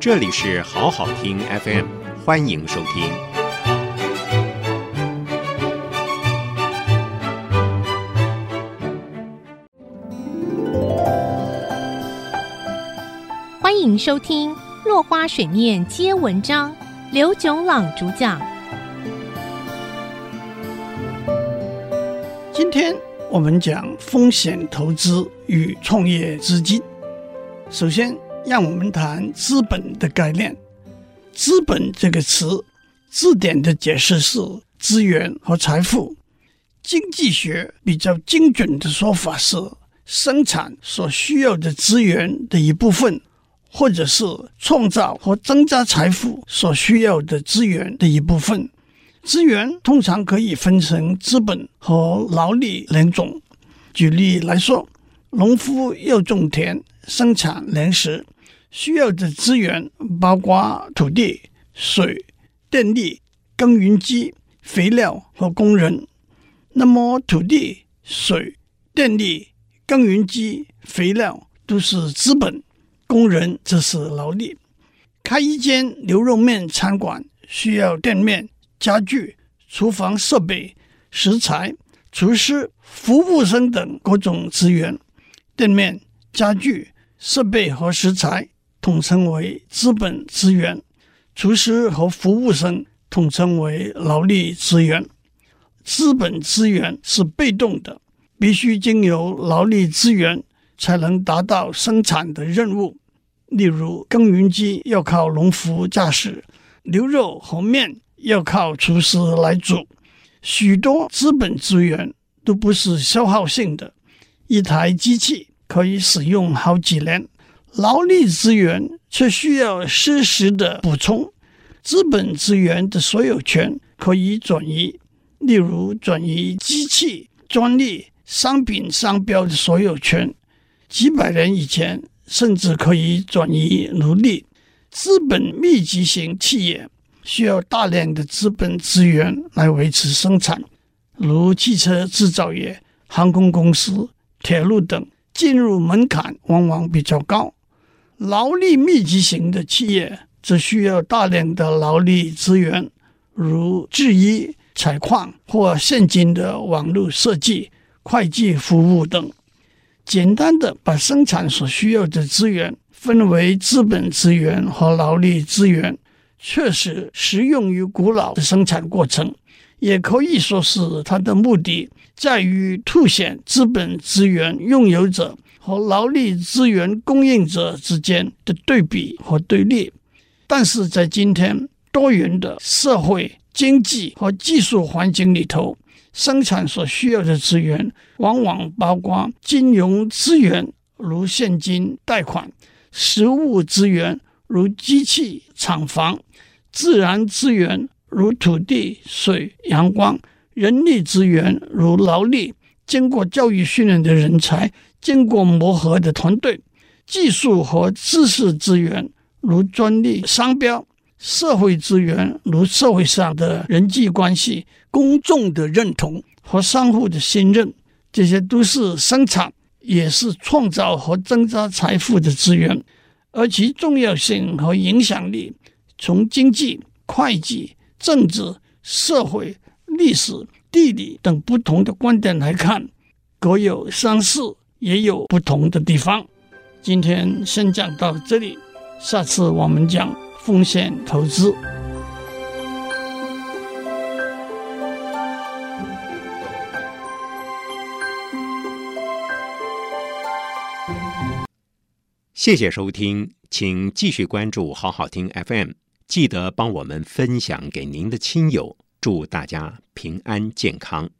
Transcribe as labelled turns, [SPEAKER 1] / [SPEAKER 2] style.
[SPEAKER 1] 这里是好好听 FM，欢迎收听。
[SPEAKER 2] 欢迎收听《落花水面皆文章》，刘炯朗主讲。
[SPEAKER 3] 今天我们讲风险投资与创业资金。首先，让我们谈资本的概念。资本这个词，字典的解释是资源和财富。经济学比较精准的说法是生产所需要的资源的一部分，或者是创造和增加财富所需要的资源的一部分。资源通常可以分成资本和劳力两种。举例来说，农夫要种田生产粮食，需要的资源包括土地、水、电力、耕耘机、肥料和工人。那么，土地、水、电力、耕耘机、肥料都是资本，工人则是劳力。开一间牛肉面餐馆需要店面。家具、厨房设备、食材、厨师、服务生等各种资源，店面、家具、设备和食材统称为资本资源；厨师和服务生统称为劳力资源。资本资源是被动的，必须经由劳力资源才能达到生产的任务。例如，耕耘机要靠农夫驾驶，牛肉和面。要靠厨师来煮，许多资本资源都不是消耗性的，一台机器可以使用好几年，劳力资源却需要适时的补充。资本资源的所有权可以转移，例如转移机器、专利、商品商标的所有权，几百年以前甚至可以转移奴隶。资本密集型企业。需要大量的资本资源来维持生产，如汽车制造业、航空公司、铁路等，进入门槛往往比较高。劳力密集型的企业则需要大量的劳力资源，如制衣、采矿或现今的网络设计、会计服务等。简单的把生产所需要的资源分为资本资源和劳力资源。确实适用于古老的生产过程，也可以说是它的目的在于凸显资本资源拥有者和劳力资源供应者之间的对比和对立。但是在今天多元的社会、经济和技术环境里头，生产所需要的资源往往包括金融资源，如现金、贷款；实物资源，如机器、厂房。自然资源如土地、水、阳光；人力资源如劳力，经过教育训练的人才，经过磨合的团队；技术和知识资源如专利、商标；社会资源如社会上的人际关系、公众的认同和相互的信任。这些都是生产，也是创造和增加财富的资源，而其重要性和影响力。从经济、会计、政治、社会、历史、地理等不同的观点来看，各有相似，也有不同的地方。今天先讲到这里，下次我们讲风险投资。
[SPEAKER 1] 谢谢收听，请继续关注好好听 FM。记得帮我们分享给您的亲友，祝大家平安健康。